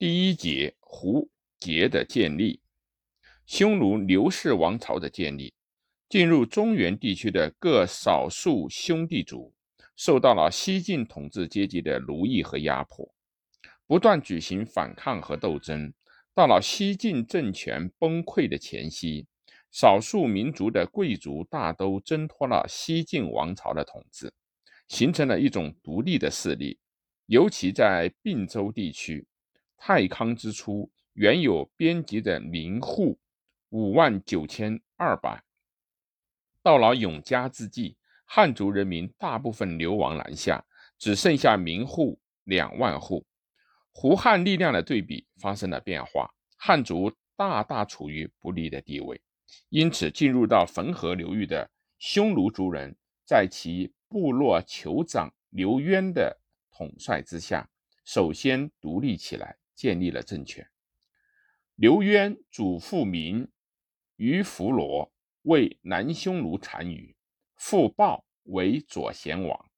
第一节，胡节的建立，匈奴刘氏王朝的建立，进入中原地区的各少数兄弟族受到了西晋统治阶级的奴役和压迫，不断举行反抗和斗争。到了西晋政权崩溃的前夕，少数民族的贵族大都挣脱了西晋王朝的统治，形成了一种独立的势力。尤其在并州地区，太康之初，原有编辑的民户五万九千二百。到了永嘉之际，汉族人民大部分流亡南下，只剩下民户两万户。胡汉力量的对比发生了变化，汉族大大处于不利的地位，因此进入到汾河流域的匈奴族人，在其部落酋长刘渊的统帅之下，首先独立起来，建立了政权。刘渊祖父名于弗罗，为南匈奴单于，父豹为左贤王。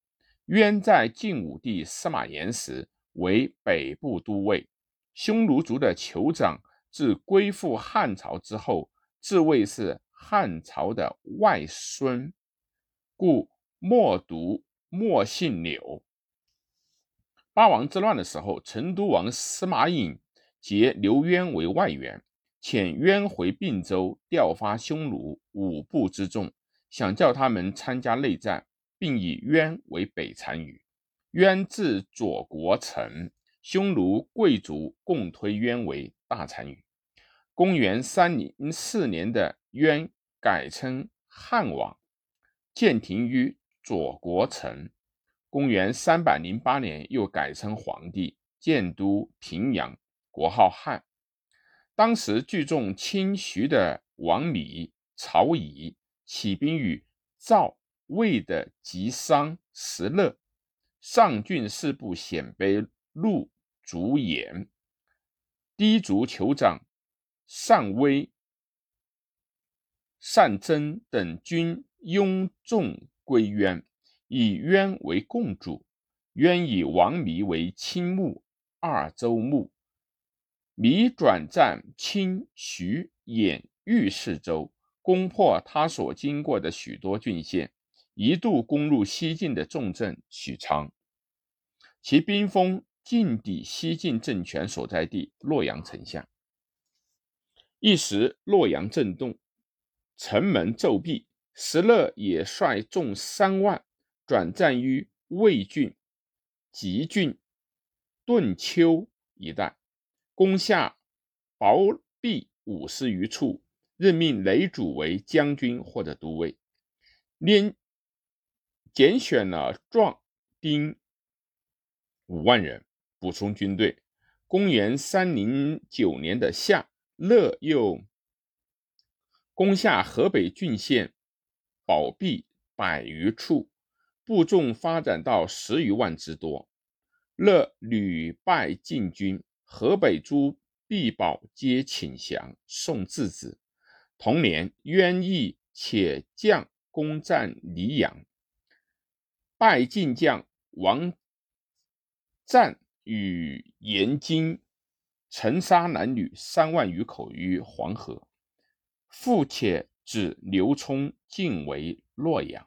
渊在晋武帝司马炎时。为北部都尉，匈奴族的酋长自归附汉朝之后，自谓是汉朝的外孙，故莫读莫姓柳。八王之乱的时候，成都王司马颖结刘渊为外援，遣渊回并州，调发匈奴五部之众，想叫他们参加内战，并以渊为北单于。渊至左国城，匈奴贵族共推渊为大单于。公元三零四年的渊改称汉王，建亭于左国城。公元三百零八年又改称皇帝，建都平阳，国号汉。当时聚众亲徐的王弥、曹乙起兵与赵、魏的吉商、石勒。上郡四部鲜卑陆卒延、氐族酋长单威、单真等军拥众归渊，以渊为共主。渊以王弥为亲牧，二州牧。弥转战清徐兖豫四州，攻破他所经过的许多郡县。一度攻入西晋的重镇许昌，其兵锋尽抵西晋政权所在地洛阳城下。一时洛阳震动，城门骤闭。石勒也率众三万转战于魏郡、吉郡、顿丘一带，攻下薄壁五十余处，任命雷主为将军或者都尉，连。拣选了壮丁五万人补充军队。公元三零九年的夏，乐又攻下河北郡县保壁百余处，部众发展到十余万之多。乐屡败晋军，河北诸必保皆请降，送质子。同年，渊义且将攻占黎阳。败晋将王赞与严金，沉杀男女三万余口于黄河。复且指刘聪进为洛阳。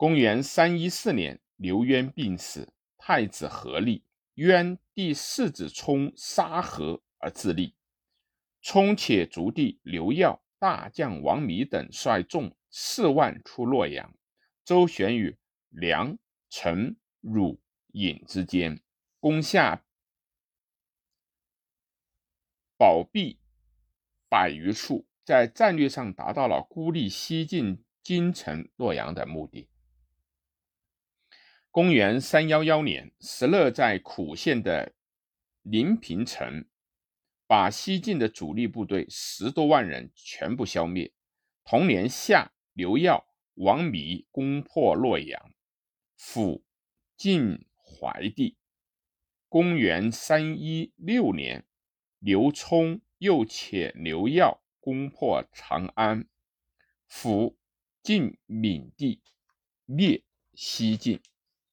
公元三一四年，刘渊病死，太子何立，渊第四子冲杀何而自立。冲且族弟刘耀、大将王弥等率众四万出洛阳。周旋于梁、陈、汝、尹之间，攻下宝璧百余处，在战略上达到了孤立西晋京城洛阳的目的。公元三幺幺年，石勒在苦县的临平城，把西晋的主力部队十多万人全部消灭。同年夏，刘耀。王弥攻破洛阳，抚晋怀帝。公元三一六年，刘聪又遣刘耀攻破长安，抚晋闵帝，灭西晋。